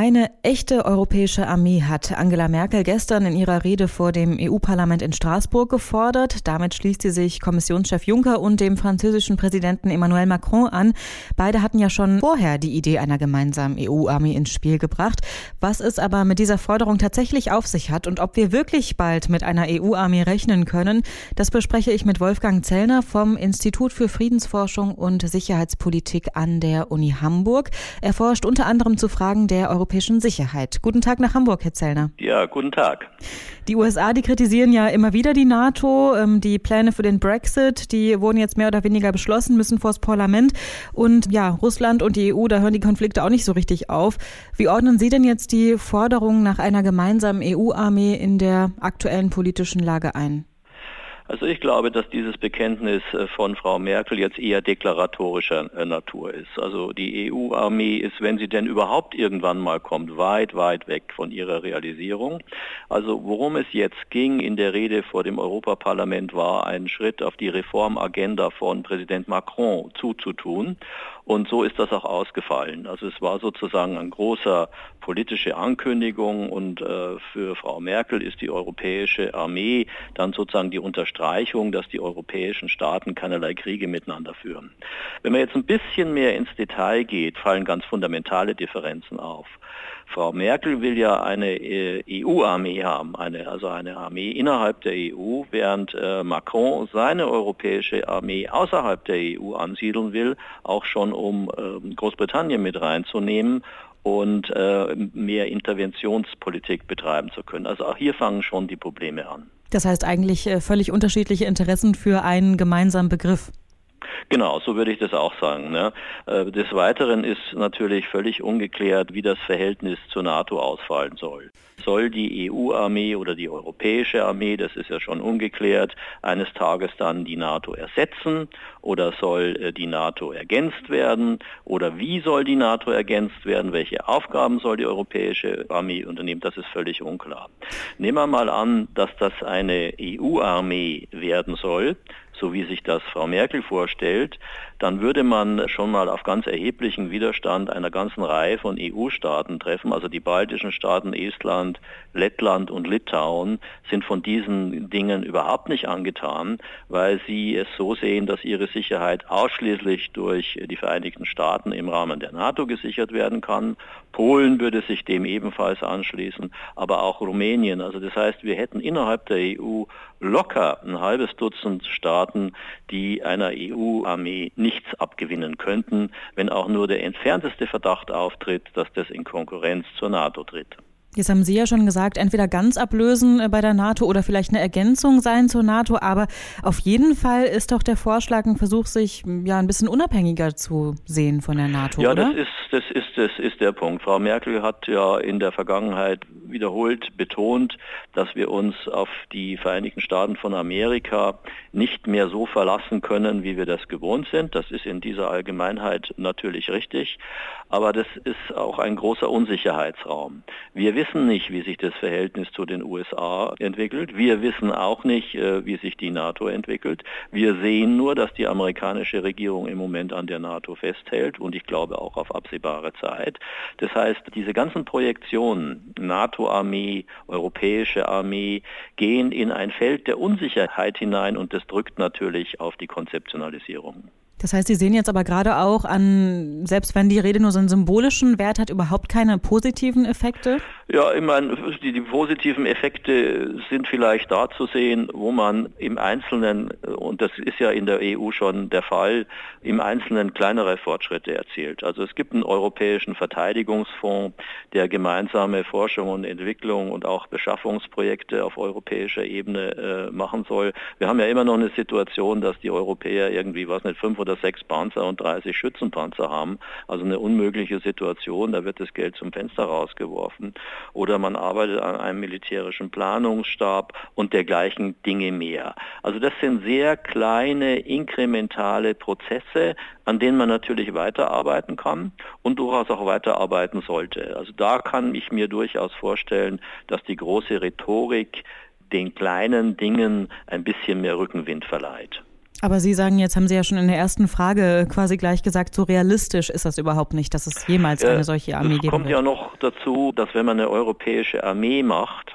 Eine echte europäische Armee hat Angela Merkel gestern in ihrer Rede vor dem EU-Parlament in Straßburg gefordert. Damit schließt sie sich Kommissionschef Juncker und dem französischen Präsidenten Emmanuel Macron an. Beide hatten ja schon vorher die Idee einer gemeinsamen EU-Armee ins Spiel gebracht. Was es aber mit dieser Forderung tatsächlich auf sich hat und ob wir wirklich bald mit einer EU-Armee rechnen können, das bespreche ich mit Wolfgang Zellner vom Institut für Friedensforschung und Sicherheitspolitik an der Uni Hamburg. Er forscht unter anderem zu Fragen der Europäischen europäischen Sicherheit. Guten Tag nach Hamburg, Herr Zellner. Ja, guten Tag. Die USA, die kritisieren ja immer wieder die NATO. Ähm, die Pläne für den Brexit, die wurden jetzt mehr oder weniger beschlossen, müssen vors Parlament. Und ja, Russland und die EU, da hören die Konflikte auch nicht so richtig auf. Wie ordnen Sie denn jetzt die Forderung nach einer gemeinsamen EU-Armee in der aktuellen politischen Lage ein? Also ich glaube, dass dieses Bekenntnis äh, von Frau Merkel jetzt eher deklaratorischer äh, Natur ist. Also die EU-Armee ist, wenn sie denn überhaupt irgendwann mal kommt, weit, weit weg von ihrer Realisierung. Also worum es jetzt ging in der Rede vor dem Europaparlament war, einen Schritt auf die Reformagenda von Präsident Macron zuzutun. Und so ist das auch ausgefallen. Also es war sozusagen eine große politische Ankündigung und äh, für Frau Merkel ist die europäische Armee dann sozusagen die Unterstreichung, dass die europäischen Staaten keinerlei Kriege miteinander führen. Wenn man jetzt ein bisschen mehr ins Detail geht, fallen ganz fundamentale Differenzen auf. Frau Merkel will ja eine äh, EU-Armee haben, eine, also eine Armee innerhalb der EU, während äh, Macron seine europäische Armee außerhalb der EU ansiedeln will, auch schon um äh, Großbritannien mit reinzunehmen und äh, mehr Interventionspolitik betreiben zu können. Also auch hier fangen schon die Probleme an. Das heißt eigentlich äh, völlig unterschiedliche Interessen für einen gemeinsamen Begriff. Genau, so würde ich das auch sagen. Ne? Äh, des Weiteren ist natürlich völlig ungeklärt, wie das Verhältnis zur NATO ausfallen soll. Soll die EU-Armee oder die europäische Armee, das ist ja schon ungeklärt, eines Tages dann die NATO ersetzen oder soll äh, die NATO ergänzt werden oder wie soll die NATO ergänzt werden, welche Aufgaben soll die europäische Armee unternehmen, das ist völlig unklar. Nehmen wir mal an, dass das eine EU-Armee werden soll, so wie sich das Frau Merkel vorstellt, dann würde man schon mal auf ganz erheblichen Widerstand einer ganzen Reihe von EU-Staaten treffen. Also die baltischen Staaten, Estland, Lettland und Litauen sind von diesen Dingen überhaupt nicht angetan, weil sie es so sehen, dass ihre Sicherheit ausschließlich durch die Vereinigten Staaten im Rahmen der NATO gesichert werden kann. Polen würde sich dem ebenfalls anschließen, aber auch Rumänien. Also das heißt, wir hätten innerhalb der EU locker ein halbes Dutzend Staaten, die einer EU-Armee nichts abgewinnen könnten, wenn auch nur der entfernteste Verdacht auftritt, dass das in Konkurrenz zur NATO tritt. Jetzt haben Sie ja schon gesagt, entweder ganz ablösen äh, bei der NATO oder vielleicht eine Ergänzung sein zur NATO, aber auf jeden Fall ist doch der Vorschlag ein Versuch, sich ja ein bisschen unabhängiger zu sehen von der NATO, ja, oder? Das ist, das, ist, das ist der Punkt. Frau Merkel hat ja in der Vergangenheit wiederholt betont, dass wir uns auf die Vereinigten Staaten von Amerika nicht mehr so verlassen können, wie wir das gewohnt sind. Das ist in dieser Allgemeinheit natürlich richtig, aber das ist auch ein großer Unsicherheitsraum. Wir wissen nicht, wie sich das Verhältnis zu den USA entwickelt. Wir wissen auch nicht, äh, wie sich die NATO entwickelt. Wir sehen nur, dass die amerikanische Regierung im Moment an der NATO festhält und ich glaube auch auf absehbare Zeit. Das heißt, diese ganzen Projektionen, NATO-Armee, europäische Armee, gehen in ein Feld der Unsicherheit hinein und das drückt natürlich auf die Konzeptionalisierung. Das heißt, Sie sehen jetzt aber gerade auch an, selbst wenn die Rede nur so einen symbolischen Wert hat, überhaupt keine positiven Effekte? Ja, ich meine, die, die positiven Effekte sind vielleicht da zu sehen, wo man im Einzelnen, und das ist ja in der EU schon der Fall, im Einzelnen kleinere Fortschritte erzielt. Also es gibt einen europäischen Verteidigungsfonds, der gemeinsame Forschung und Entwicklung und auch Beschaffungsprojekte auf europäischer Ebene äh, machen soll. Wir haben ja immer noch eine Situation, dass die Europäer irgendwie, was nicht, fünf oder sechs Panzer und 30 Schützenpanzer haben. Also eine unmögliche Situation, da wird das Geld zum Fenster rausgeworfen. Oder man arbeitet an einem militärischen Planungsstab und dergleichen Dinge mehr. Also das sind sehr kleine, inkrementale Prozesse, an denen man natürlich weiterarbeiten kann und durchaus auch weiterarbeiten sollte. Also da kann ich mir durchaus vorstellen, dass die große Rhetorik den kleinen Dingen ein bisschen mehr Rückenwind verleiht. Aber Sie sagen, jetzt haben Sie ja schon in der ersten Frage quasi gleich gesagt, so realistisch ist das überhaupt nicht, dass es jemals eine solche Armee geben wird. Es kommt ja noch dazu, dass wenn man eine europäische Armee macht,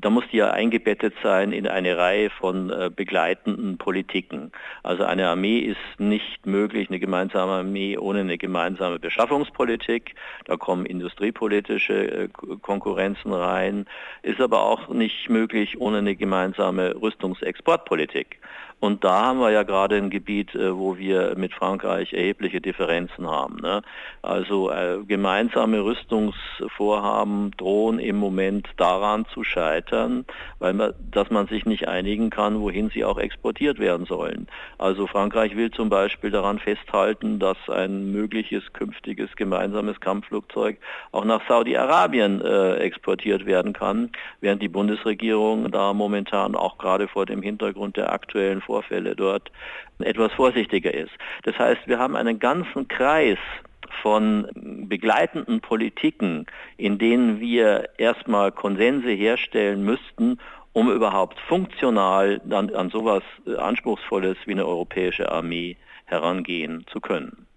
da muss die ja eingebettet sein in eine Reihe von äh, begleitenden Politiken. Also eine Armee ist nicht möglich, eine gemeinsame Armee ohne eine gemeinsame Beschaffungspolitik. Da kommen industriepolitische äh, Konkurrenzen rein, ist aber auch nicht möglich ohne eine gemeinsame Rüstungsexportpolitik. Und da haben wir ja gerade ein Gebiet, äh, wo wir mit Frankreich erhebliche Differenzen haben. Ne? Also äh, gemeinsame Rüstungsvorhaben drohen im Moment daran zu scheitern, weil man, dass man sich nicht einigen kann, wohin sie auch exportiert werden sollen. Also Frankreich will zum Beispiel daran festhalten, dass ein mögliches künftiges gemeinsames Kampfflugzeug auch nach Saudi-Arabien äh, exportiert werden kann, während die Bundesregierung da momentan auch gerade vor dem Hintergrund der aktuellen Vorfälle dort etwas vorsichtiger ist. Das heißt, wir haben einen ganzen Kreis von begleitenden Politiken, in denen wir erstmal Konsense herstellen müssten, um überhaupt funktional dann an sowas Anspruchsvolles wie eine europäische Armee herangehen zu können.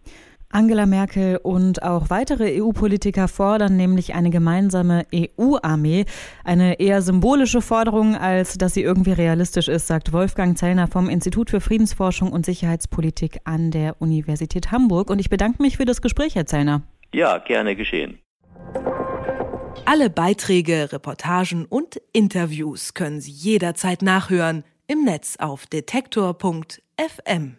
Angela Merkel und auch weitere EU-Politiker fordern nämlich eine gemeinsame EU-Armee. Eine eher symbolische Forderung, als dass sie irgendwie realistisch ist, sagt Wolfgang Zellner vom Institut für Friedensforschung und Sicherheitspolitik an der Universität Hamburg. Und ich bedanke mich für das Gespräch, Herr Zellner. Ja, gerne geschehen. Alle Beiträge, Reportagen und Interviews können Sie jederzeit nachhören im Netz auf detektor.fm.